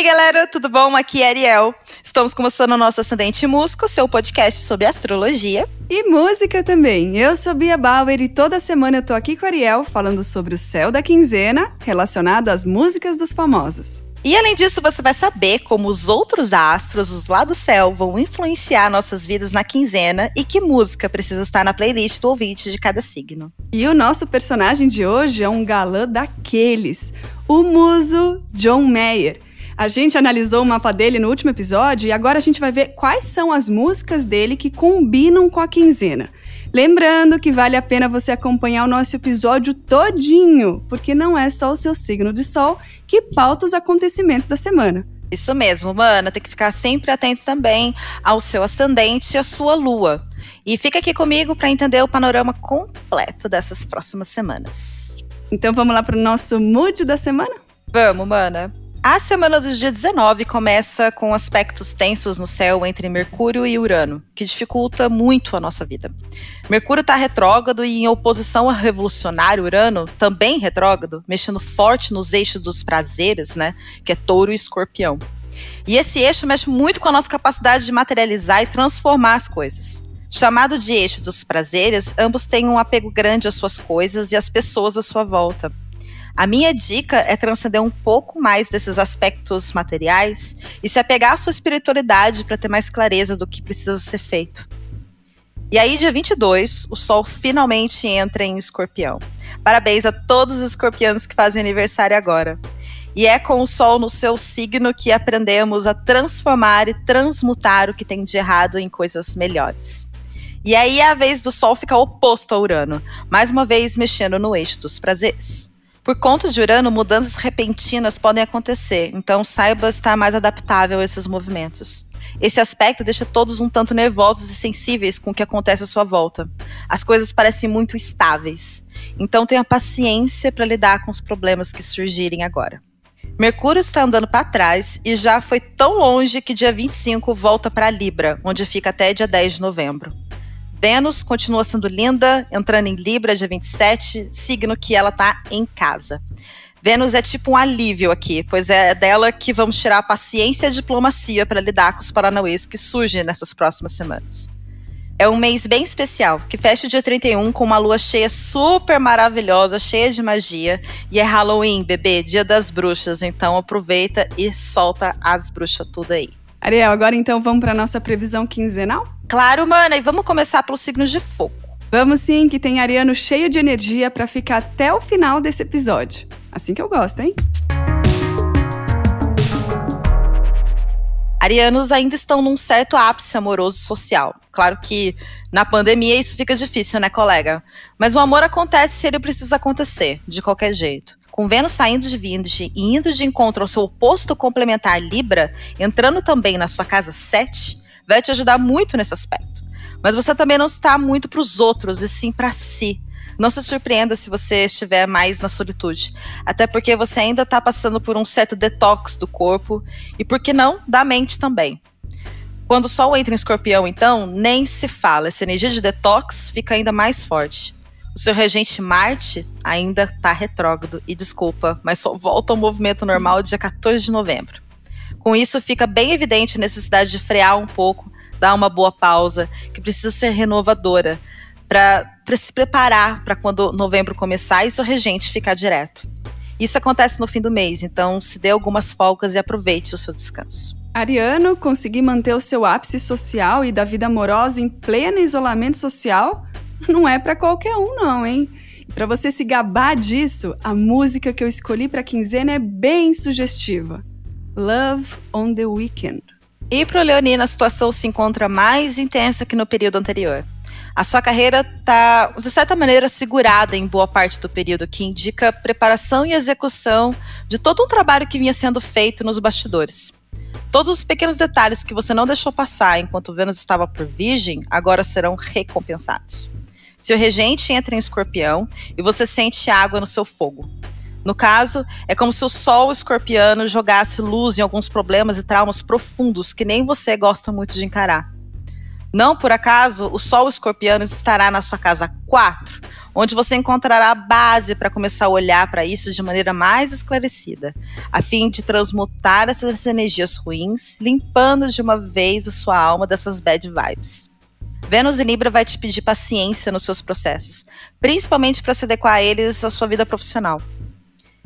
aí, galera, tudo bom? Aqui é Ariel. Estamos começando o nosso Ascendente Musco, seu podcast sobre astrologia. E música também. Eu sou Bia Bauer e toda semana eu tô aqui com a Ariel falando sobre o céu da quinzena relacionado às músicas dos famosos. E além disso, você vai saber como os outros astros, os lá do céu, vão influenciar nossas vidas na quinzena e que música precisa estar na playlist do ouvinte de cada signo. E o nosso personagem de hoje é um galã daqueles, o muso John Mayer. A gente analisou o mapa dele no último episódio e agora a gente vai ver quais são as músicas dele que combinam com a quinzena. Lembrando que vale a pena você acompanhar o nosso episódio todinho, porque não é só o seu signo de sol que pauta os acontecimentos da semana. Isso mesmo, mana. Tem que ficar sempre atento também ao seu ascendente e à sua lua. E fica aqui comigo para entender o panorama completo dessas próximas semanas. Então vamos lá para o nosso mood da semana? Vamos, mana. A semana do dia 19 começa com aspectos tensos no céu entre Mercúrio e Urano, que dificulta muito a nossa vida. Mercúrio está retrógrado e em oposição ao revolucionário Urano, também retrógrado, mexendo forte nos eixos dos prazeres, né, que é Touro e Escorpião. E esse eixo mexe muito com a nossa capacidade de materializar e transformar as coisas. Chamado de eixo dos prazeres, ambos têm um apego grande às suas coisas e às pessoas à sua volta. A minha dica é transcender um pouco mais desses aspectos materiais e se apegar à sua espiritualidade para ter mais clareza do que precisa ser feito. E aí, dia 22, o Sol finalmente entra em Escorpião. Parabéns a todos os escorpianos que fazem aniversário agora. E é com o Sol no seu signo que aprendemos a transformar e transmutar o que tem de errado em coisas melhores. E aí a vez do Sol ficar oposto a Urano, mais uma vez mexendo no eixo dos prazeres. Por conta de Urano, mudanças repentinas podem acontecer, então saiba estar mais adaptável a esses movimentos. Esse aspecto deixa todos um tanto nervosos e sensíveis com o que acontece à sua volta. As coisas parecem muito estáveis, então tenha paciência para lidar com os problemas que surgirem agora. Mercúrio está andando para trás e já foi tão longe que dia 25 volta para Libra, onde fica até dia 10 de novembro. Vênus continua sendo linda, entrando em Libra dia 27, signo que ela tá em casa. Vênus é tipo um alívio aqui, pois é dela que vamos tirar a paciência e a diplomacia para lidar com os paranauês que surgem nessas próximas semanas. É um mês bem especial, que fecha o dia 31 com uma lua cheia super maravilhosa, cheia de magia. E é Halloween, bebê, dia das bruxas. Então aproveita e solta as bruxas tudo aí. Ariel, agora então vamos para nossa previsão quinzenal? Claro, mana, e vamos começar pelos signos de fogo. Vamos sim, que tem Ariano cheio de energia para ficar até o final desse episódio. Assim que eu gosto, hein? Arianos ainda estão num certo ápice amoroso social. Claro que na pandemia isso fica difícil, né, colega? Mas o amor acontece se ele precisa acontecer, de qualquer jeito com Vênus saindo de Virgem e indo de encontro ao seu oposto complementar Libra, entrando também na sua casa 7, vai te ajudar muito nesse aspecto. Mas você também não está muito para os outros, e sim para si. Não se surpreenda se você estiver mais na solitude, até porque você ainda está passando por um certo detox do corpo e, por que não, da mente também. Quando o Sol entra em Escorpião, então, nem se fala, essa energia de detox fica ainda mais forte. O seu regente Marte ainda está retrógrado e desculpa, mas só volta ao movimento normal dia 14 de novembro. Com isso, fica bem evidente a necessidade de frear um pouco, dar uma boa pausa, que precisa ser renovadora, para se preparar para quando novembro começar e seu regente ficar direto. Isso acontece no fim do mês, então se dê algumas folgas e aproveite o seu descanso. Ariano, conseguir manter o seu ápice social e da vida amorosa em pleno isolamento social não é para qualquer um, não, hein? Para você se gabar disso, a música que eu escolhi para quinzena é bem sugestiva. Love on the Weekend. E para o a situação se encontra mais intensa que no período anterior. A sua carreira está, de certa maneira, segurada em boa parte do período, que indica preparação e execução de todo um trabalho que vinha sendo feito nos bastidores. Todos os pequenos detalhes que você não deixou passar enquanto Vênus estava por Virgem agora serão recompensados. Seu regente entra em escorpião e você sente água no seu fogo. No caso, é como se o sol escorpiano jogasse luz em alguns problemas e traumas profundos que nem você gosta muito de encarar. Não por acaso, o sol escorpiano estará na sua casa 4, onde você encontrará a base para começar a olhar para isso de maneira mais esclarecida, a fim de transmutar essas energias ruins, limpando de uma vez a sua alma dessas bad vibes. Vênus em Libra vai te pedir paciência nos seus processos, principalmente para se adequar a eles à sua vida profissional.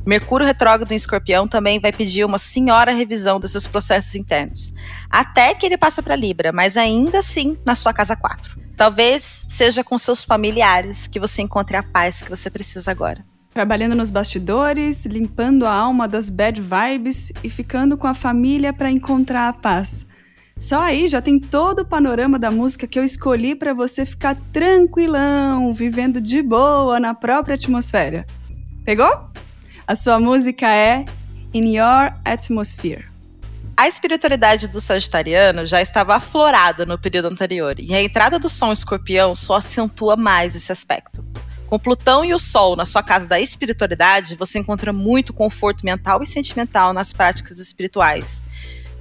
Mercúrio retrógrado em Escorpião também vai pedir uma senhora revisão desses processos internos, até que ele passa para Libra, mas ainda assim na sua casa 4. Talvez seja com seus familiares que você encontre a paz que você precisa agora. Trabalhando nos bastidores, limpando a alma das bad vibes e ficando com a família para encontrar a paz. Só aí já tem todo o panorama da música que eu escolhi para você ficar tranquilão, vivendo de boa na própria atmosfera. Pegou? A sua música é In Your Atmosphere. A espiritualidade do sagitariano já estava aflorada no período anterior, e a entrada do Sol escorpião só acentua mais esse aspecto. Com Plutão e o Sol na sua casa da espiritualidade, você encontra muito conforto mental e sentimental nas práticas espirituais.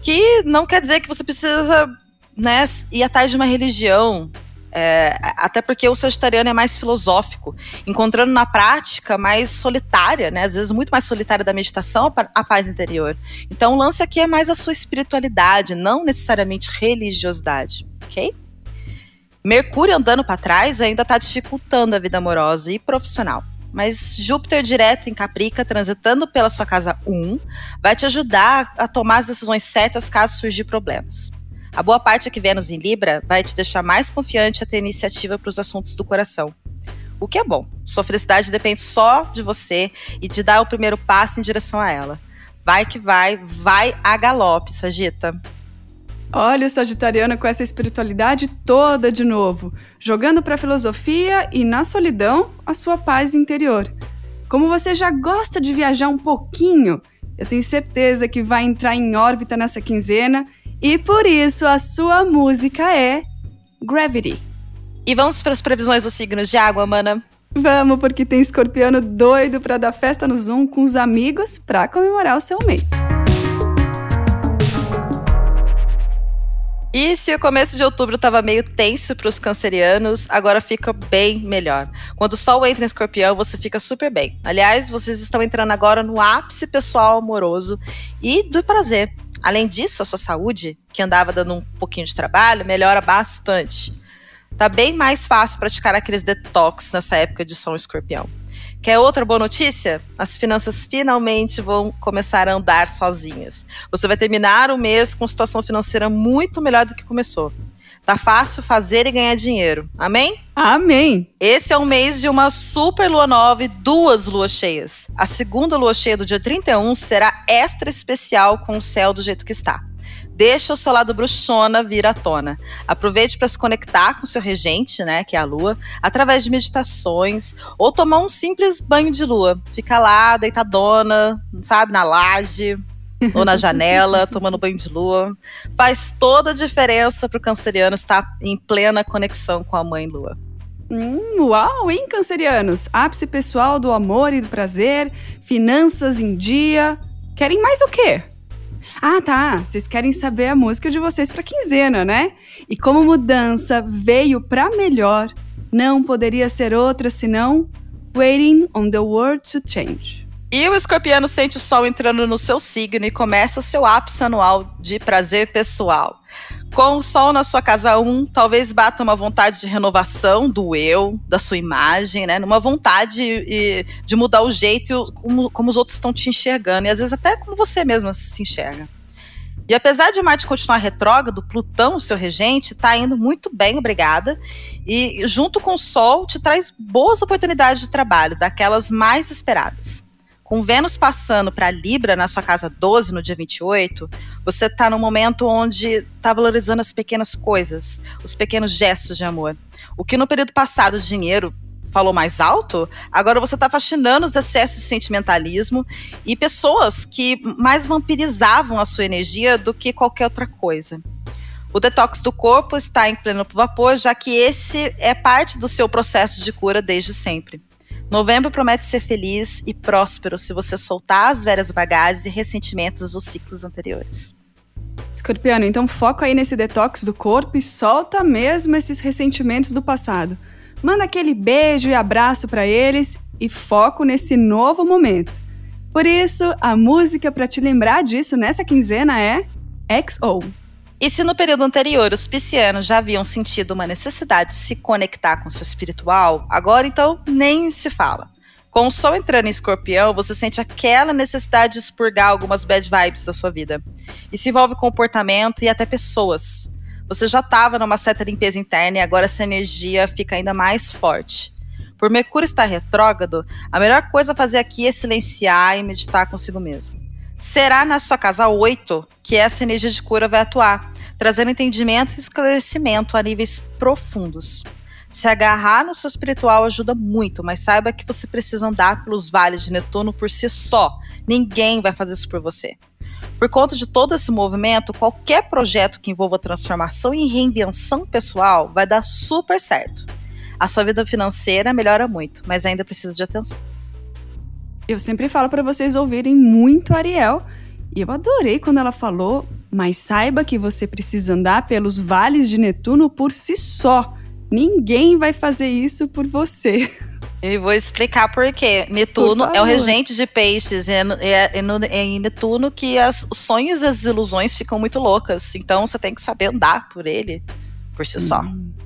Que não quer dizer que você precisa né, ir atrás de uma religião, é, até porque o sagitariano é mais filosófico, encontrando na prática mais solitária, né? Às vezes muito mais solitária da meditação a paz interior. Então o lance aqui é mais a sua espiritualidade, não necessariamente religiosidade, ok? Mercúrio andando para trás ainda está dificultando a vida amorosa e profissional. Mas Júpiter direto em Caprica, transitando pela sua casa 1, vai te ajudar a tomar as decisões certas caso surgir problemas. A boa parte que Vênus em Libra vai te deixar mais confiante a ter iniciativa para os assuntos do coração. O que é bom. Sua felicidade depende só de você e de dar o primeiro passo em direção a ela. Vai que vai, vai a galope, Sagita. Olha o Sagitariano com essa espiritualidade toda de novo, jogando para a filosofia e na solidão a sua paz interior. Como você já gosta de viajar um pouquinho, eu tenho certeza que vai entrar em órbita nessa quinzena e por isso a sua música é Gravity. E vamos para as previsões dos signos de água, mana? Vamos, porque tem escorpiano doido para dar festa no Zoom com os amigos para comemorar o seu mês. E se o começo de outubro estava meio tenso para os cancerianos, agora fica bem melhor. Quando o Sol entra em escorpião, você fica super bem. Aliás, vocês estão entrando agora no ápice pessoal amoroso e do prazer. Além disso, a sua saúde, que andava dando um pouquinho de trabalho, melhora bastante. Tá bem mais fácil praticar aqueles detox nessa época de som escorpião. Quer outra boa notícia? As finanças finalmente vão começar a andar sozinhas. Você vai terminar o mês com situação financeira muito melhor do que começou. Tá fácil fazer e ganhar dinheiro. Amém? Amém. Esse é um mês de uma super lua nova e duas luas cheias. A segunda lua cheia do dia 31 será extra especial com o céu do jeito que está. Deixa o seu lado bruxona vir à tona. Aproveite para se conectar com seu regente, né, que é a lua, através de meditações ou tomar um simples banho de lua. Fica lá, deitadona, sabe, na laje, ou na janela, tomando banho de lua. Faz toda a diferença para o canceriano estar em plena conexão com a mãe lua. Hum, uau, hein, cancerianos? Ápice pessoal do amor e do prazer, finanças em dia. Querem mais o quê? Ah, tá. Vocês querem saber a música de vocês para quinzena, né? E como mudança veio para melhor, não poderia ser outra senão Waiting on the World to Change. E o escorpiano sente o sol entrando no seu signo e começa o seu ápice anual de prazer pessoal. Com o sol na sua casa 1, um, talvez bata uma vontade de renovação do eu, da sua imagem, né? Numa vontade de mudar o jeito como, como os outros estão te enxergando, e às vezes até como você mesma se enxerga. E apesar de Marte continuar retrógrado, Plutão, seu regente, está indo muito bem, obrigada. E junto com o Sol, te traz boas oportunidades de trabalho, daquelas mais esperadas. Com Vênus passando para Libra na sua casa 12 no dia 28, você está num momento onde está valorizando as pequenas coisas, os pequenos gestos de amor. O que no período passado dinheiro falou mais alto, agora você está fascinando os excessos de sentimentalismo e pessoas que mais vampirizavam a sua energia do que qualquer outra coisa. O detox do corpo está em pleno vapor, já que esse é parte do seu processo de cura desde sempre. Novembro promete ser feliz e próspero se você soltar as velhas bagagens e ressentimentos dos ciclos anteriores. Escorpiano, então foca aí nesse detox do corpo e solta mesmo esses ressentimentos do passado. Manda aquele beijo e abraço para eles e foco nesse novo momento. Por isso, a música para te lembrar disso nessa quinzena é XO. E se no período anterior os piscianos já haviam sentido uma necessidade de se conectar com seu espiritual, agora então nem se fala. Com o sol entrando em escorpião, você sente aquela necessidade de expurgar algumas bad vibes da sua vida. Isso envolve comportamento e até pessoas. Você já estava numa certa limpeza interna e agora essa energia fica ainda mais forte. Por Mercúrio estar retrógrado, a melhor coisa a fazer aqui é silenciar e meditar consigo mesmo. Será na sua casa 8 que essa energia de cura vai atuar, trazendo entendimento e esclarecimento a níveis profundos. Se agarrar no seu espiritual ajuda muito, mas saiba que você precisa andar pelos vales de Netuno por si só. Ninguém vai fazer isso por você. Por conta de todo esse movimento, qualquer projeto que envolva transformação e reinvenção pessoal vai dar super certo. A sua vida financeira melhora muito, mas ainda precisa de atenção. Eu sempre falo para vocês ouvirem muito Ariel, e eu adorei quando ela falou, mas saiba que você precisa andar pelos vales de Netuno por si só. Ninguém vai fazer isso por você. E vou explicar por quê. Netuno por é o regente de peixes. É, é, é, é em Netuno que as, os sonhos e as ilusões ficam muito loucas. Então você tem que saber andar por ele por si hum, só.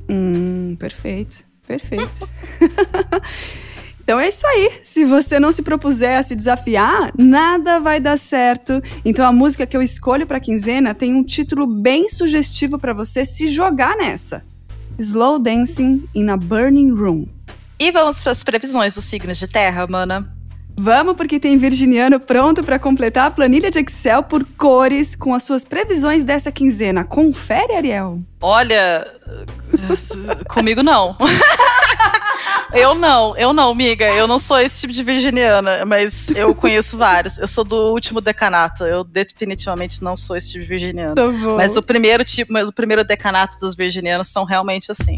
Hum, perfeito. Perfeito. Então é isso aí. Se você não se propuser a se desafiar, nada vai dar certo. Então a música que eu escolho para quinzena tem um título bem sugestivo para você se jogar nessa. Slow Dancing in a Burning Room. E vamos para as previsões dos signos de terra, mana? Vamos, porque tem virginiano pronto para completar a planilha de Excel por cores com as suas previsões dessa quinzena. Confere, Ariel. Olha, comigo não. eu não, eu não, miga. Eu não sou esse tipo de virginiana, mas eu conheço vários. Eu sou do último decanato. Eu definitivamente não sou esse tipo de virginiana. Tá mas o primeiro tipo, mas o primeiro decanato dos virginianos são realmente assim.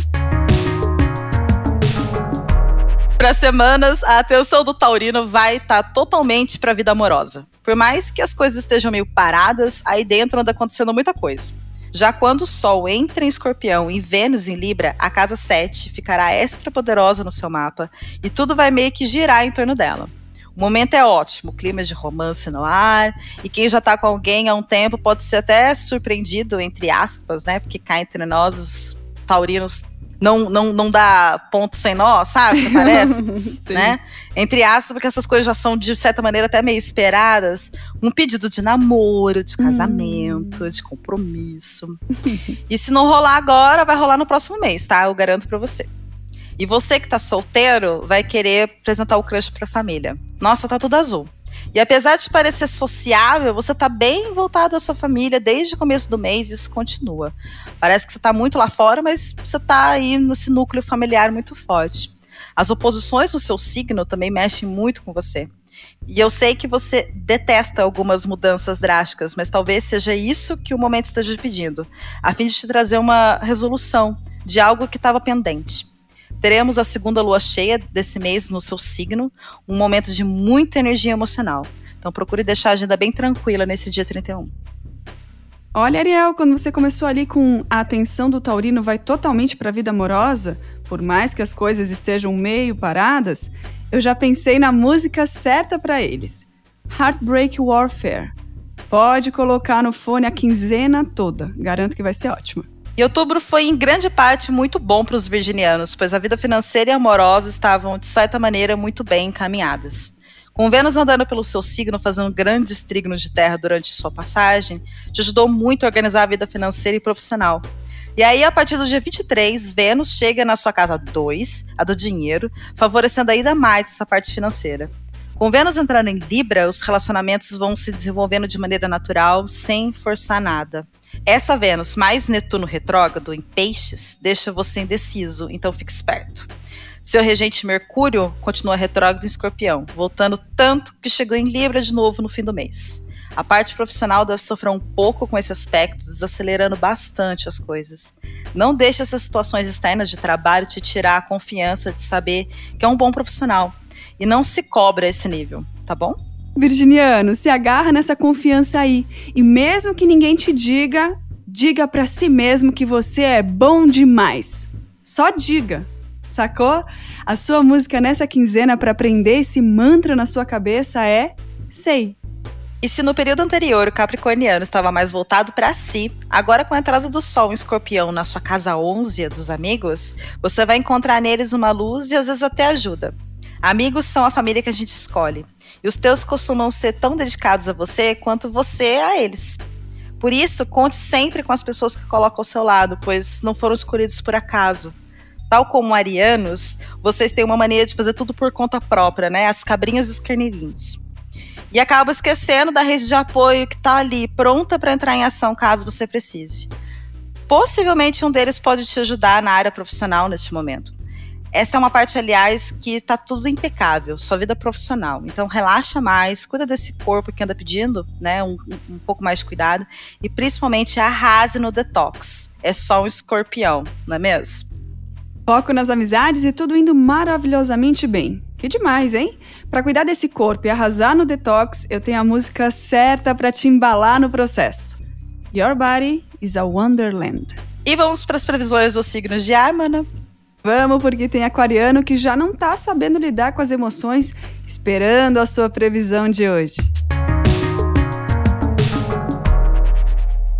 Para semanas, a atenção do taurino vai estar tá totalmente para a vida amorosa. Por mais que as coisas estejam meio paradas, aí dentro anda acontecendo muita coisa. Já quando o Sol entra em Escorpião e Vênus em Libra, a casa 7 ficará extra poderosa no seu mapa e tudo vai meio que girar em torno dela. O momento é ótimo, clima de romance no ar, e quem já tá com alguém há um tempo pode ser até surpreendido, entre aspas, né? Porque cá entre nós, os taurinos não, não, não dá ponto sem nó, sabe? Parece, né? Entre aspas, porque essas coisas já são, de certa maneira, até meio esperadas. Um pedido de namoro, de casamento, hum. de compromisso. e se não rolar agora, vai rolar no próximo mês, tá? Eu garanto pra você. E você que tá solteiro, vai querer apresentar o crush pra família. Nossa, tá tudo azul. E apesar de parecer sociável, você está bem voltado à sua família desde o começo do mês e isso continua. Parece que você está muito lá fora, mas você está aí nesse núcleo familiar muito forte. As oposições no seu signo também mexem muito com você. E eu sei que você detesta algumas mudanças drásticas, mas talvez seja isso que o momento esteja pedindo, a fim de te trazer uma resolução de algo que estava pendente. Teremos a segunda lua cheia desse mês no seu signo, um momento de muita energia emocional. Então procure deixar a agenda bem tranquila nesse dia 31. Olha, Ariel, quando você começou ali com a atenção do taurino vai totalmente para a vida amorosa, por mais que as coisas estejam meio paradas, eu já pensei na música certa para eles. Heartbreak Warfare. Pode colocar no fone a quinzena toda, garanto que vai ser ótima. E outubro foi em grande parte muito bom para os virginianos, pois a vida financeira e amorosa estavam, de certa maneira, muito bem encaminhadas. Com Vênus andando pelo seu signo, fazendo grandes trígonos de terra durante sua passagem, te ajudou muito a organizar a vida financeira e profissional. E aí, a partir do dia 23, Vênus chega na sua casa 2, a do dinheiro, favorecendo ainda mais essa parte financeira. Com Vênus entrando em Libra, os relacionamentos vão se desenvolvendo de maneira natural, sem forçar nada. Essa Vênus mais Netuno retrógrado em Peixes deixa você indeciso, então fique esperto. Seu regente Mercúrio continua retrógrado em Escorpião, voltando tanto que chegou em Libra de novo no fim do mês. A parte profissional deve sofrer um pouco com esse aspecto, desacelerando bastante as coisas. Não deixe essas situações externas de trabalho te tirar a confiança de saber que é um bom profissional e não se cobra esse nível, tá bom? Virginiano, se agarra nessa confiança aí. E mesmo que ninguém te diga, diga para si mesmo que você é bom demais. Só diga. Sacou? A sua música nessa quinzena para aprender esse mantra na sua cabeça é Sei. E se no período anterior o capricorniano estava mais voltado para si, agora com a entrada do sol em escorpião na sua casa 11 dos amigos, você vai encontrar neles uma luz e às vezes até ajuda. Amigos são a família que a gente escolhe. E os teus costumam ser tão dedicados a você quanto você a eles. Por isso, conte sempre com as pessoas que colocam ao seu lado, pois não foram escolhidos por acaso. Tal como arianos, vocês têm uma mania de fazer tudo por conta própria, né? As cabrinhas e os carneirinhos e acaba esquecendo da rede de apoio que está ali, pronta para entrar em ação caso você precise. Possivelmente um deles pode te ajudar na área profissional neste momento. Essa é uma parte, aliás, que está tudo impecável, sua vida profissional. Então relaxa mais, cuida desse corpo que anda pedindo, né? Um, um pouco mais de cuidado. E principalmente arrase no detox. É só um escorpião, não é mesmo? Foco nas amizades e tudo indo maravilhosamente bem. Que demais, hein? Para cuidar desse corpo e arrasar no detox, eu tenho a música certa para te embalar no processo. Your Body is a Wonderland. E vamos para as previsões dos signos de ar, mana? Vamos, porque tem aquariano que já não tá sabendo lidar com as emoções, esperando a sua previsão de hoje.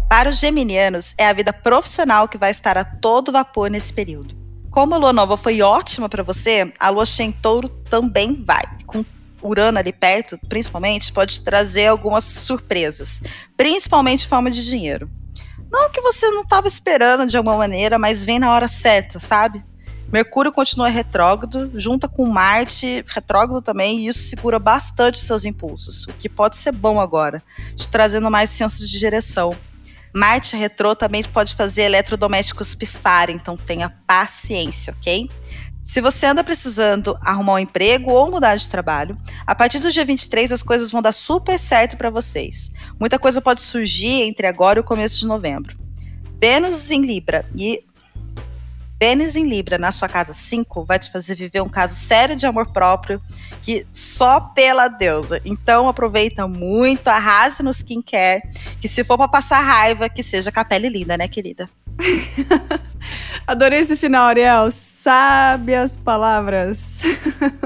Para os geminianos, é a vida profissional que vai estar a todo vapor nesse período. Como a lua nova foi ótima para você, a lua cheia em touro também vai. Com Urano ali perto, principalmente, pode trazer algumas surpresas, principalmente em forma de dinheiro. Não que você não estava esperando de alguma maneira, mas vem na hora certa, sabe? Mercúrio continua retrógrado, junta com Marte retrógrado também, e isso segura bastante seus impulsos, o que pode ser bom agora, te trazendo mais senso de direção. Marte retrô também pode fazer eletrodomésticos pifarem, então tenha paciência, ok? Se você anda precisando arrumar um emprego ou mudar de trabalho, a partir do dia 23 as coisas vão dar super certo para vocês. Muita coisa pode surgir entre agora e o começo de novembro. Vênus em Libra e Vênus em Libra na sua casa 5 vai te fazer viver um caso sério de amor próprio que só pela deusa. Então aproveita muito, arrase no skincare, que se for para passar raiva, que seja com a pele linda, né, querida? Adorei esse final, Ariel. Sabe as palavras.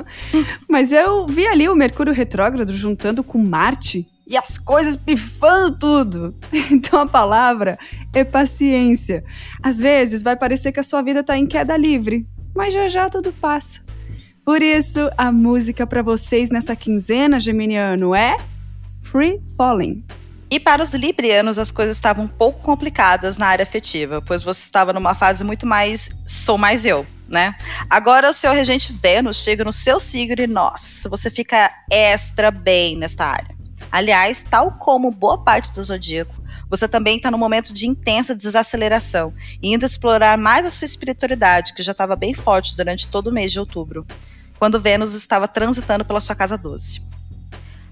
Mas eu vi ali o Mercúrio retrógrado juntando com Marte e as coisas pifando tudo. Então a palavra é paciência. Às vezes vai parecer que a sua vida está em queda livre, mas já já tudo passa. Por isso, a música para vocês nessa quinzena, Geminiano, é Free Falling. E para os librianos, as coisas estavam um pouco complicadas na área afetiva, pois você estava numa fase muito mais sou mais eu, né? Agora o seu regente Vênus chega no seu signo e, nossa, você fica extra bem nesta área. Aliás, tal como boa parte do zodíaco, você também está no momento de intensa desaceleração e indo explorar mais a sua espiritualidade, que já estava bem forte durante todo o mês de outubro, quando Vênus estava transitando pela sua casa 12.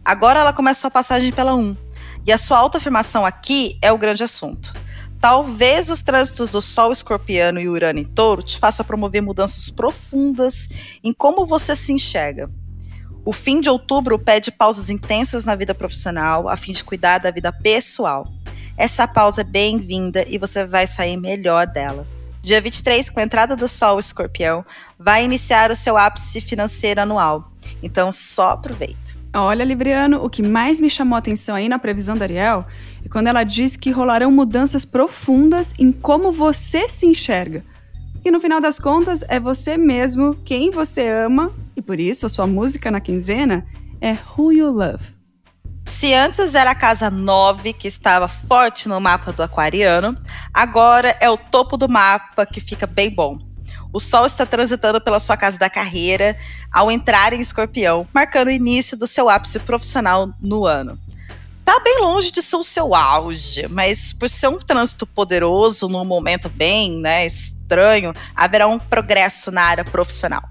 Agora ela começou a passagem pela 1, e a sua autoafirmação aqui é o grande assunto. Talvez os trânsitos do Sol escorpiano e Urano em touro te façam promover mudanças profundas em como você se enxerga o fim de outubro pede pausas intensas na vida profissional, a fim de cuidar da vida pessoal. Essa pausa é bem-vinda e você vai sair melhor dela. Dia 23, com a entrada do Sol Escorpião, vai iniciar o seu ápice financeiro anual. Então só aproveita. Olha, Libriano, o que mais me chamou a atenção aí na previsão da Ariel é quando ela diz que rolarão mudanças profundas em como você se enxerga. E no final das contas, é você mesmo quem você ama, e por isso a sua música na quinzena é Who You Love. Se antes era a casa 9 que estava forte no mapa do aquariano, agora é o topo do mapa que fica bem bom. O Sol está transitando pela sua casa da carreira ao entrar em Escorpião, marcando o início do seu ápice profissional no ano. Tá bem longe de ser o seu auge, mas por ser um trânsito poderoso num momento bem, né, estranho, haverá um progresso na área profissional.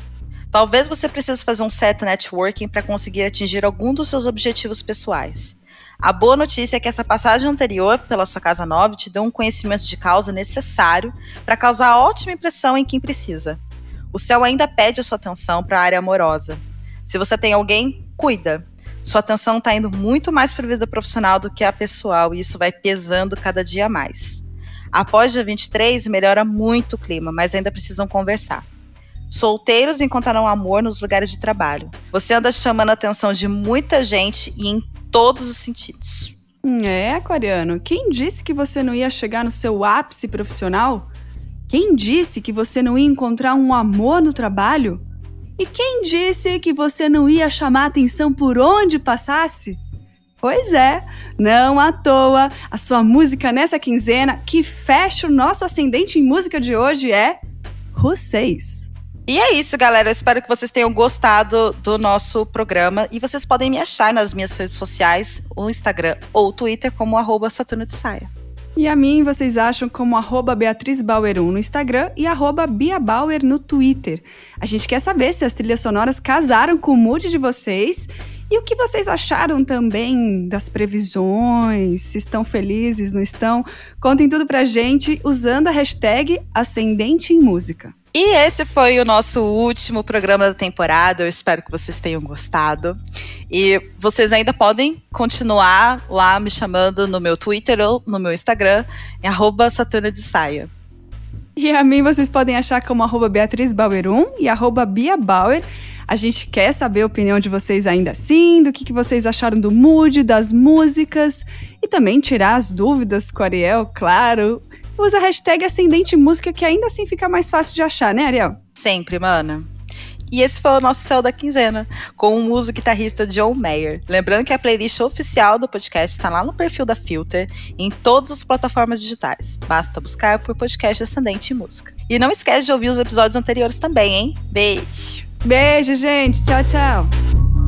Talvez você precise fazer um certo networking para conseguir atingir algum dos seus objetivos pessoais. A boa notícia é que essa passagem anterior pela sua casa 9 te deu um conhecimento de causa necessário para causar ótima impressão em quem precisa. O céu ainda pede a sua atenção para a área amorosa. Se você tem alguém, cuida. Sua atenção está indo muito mais para a vida profissional do que a pessoal e isso vai pesando cada dia mais. Após dia 23, melhora muito o clima, mas ainda precisam conversar. Solteiros encontrarão amor nos lugares de trabalho. Você anda chamando a atenção de muita gente e em todos os sentidos. É, Aquariano, quem disse que você não ia chegar no seu ápice profissional? Quem disse que você não ia encontrar um amor no trabalho? E quem disse que você não ia chamar atenção por onde passasse? Pois é, não à toa, a sua música nessa quinzena que fecha o nosso ascendente em música de hoje é Russeis. E é isso, galera. Eu espero que vocês tenham gostado do nosso programa. E vocês podem me achar nas minhas redes sociais, o Instagram ou o Twitter, como arroba Saturno de Saia. E a mim vocês acham como arroba Beatriz Bauer 1 no Instagram e arroba Bia Bauer no Twitter. A gente quer saber se as trilhas sonoras casaram com o mood de vocês e o que vocês acharam também das previsões, se estão felizes, não estão. Contem tudo pra gente usando a hashtag Ascendente em Música. E esse foi o nosso último programa da temporada. Eu espero que vocês tenham gostado. E vocês ainda podem continuar lá me chamando no meu Twitter ou no meu Instagram, em arroba Saturna de Saia. E a mim vocês podem achar como arroba Beatriz Bauer 1 e arroba Bia Bauer. A gente quer saber a opinião de vocês ainda assim, do que, que vocês acharam do mood, das músicas e também tirar as dúvidas com o Ariel, claro usa a hashtag Ascendente Música, que ainda assim fica mais fácil de achar, né, Ariel? Sempre, mana. E esse foi o nosso céu da quinzena, com o músico guitarrista John Mayer. Lembrando que a playlist oficial do podcast está lá no perfil da Filter, em todas as plataformas digitais. Basta buscar por podcast Ascendente Música. E não esquece de ouvir os episódios anteriores também, hein? Beijo! Beijo, gente! Tchau, tchau!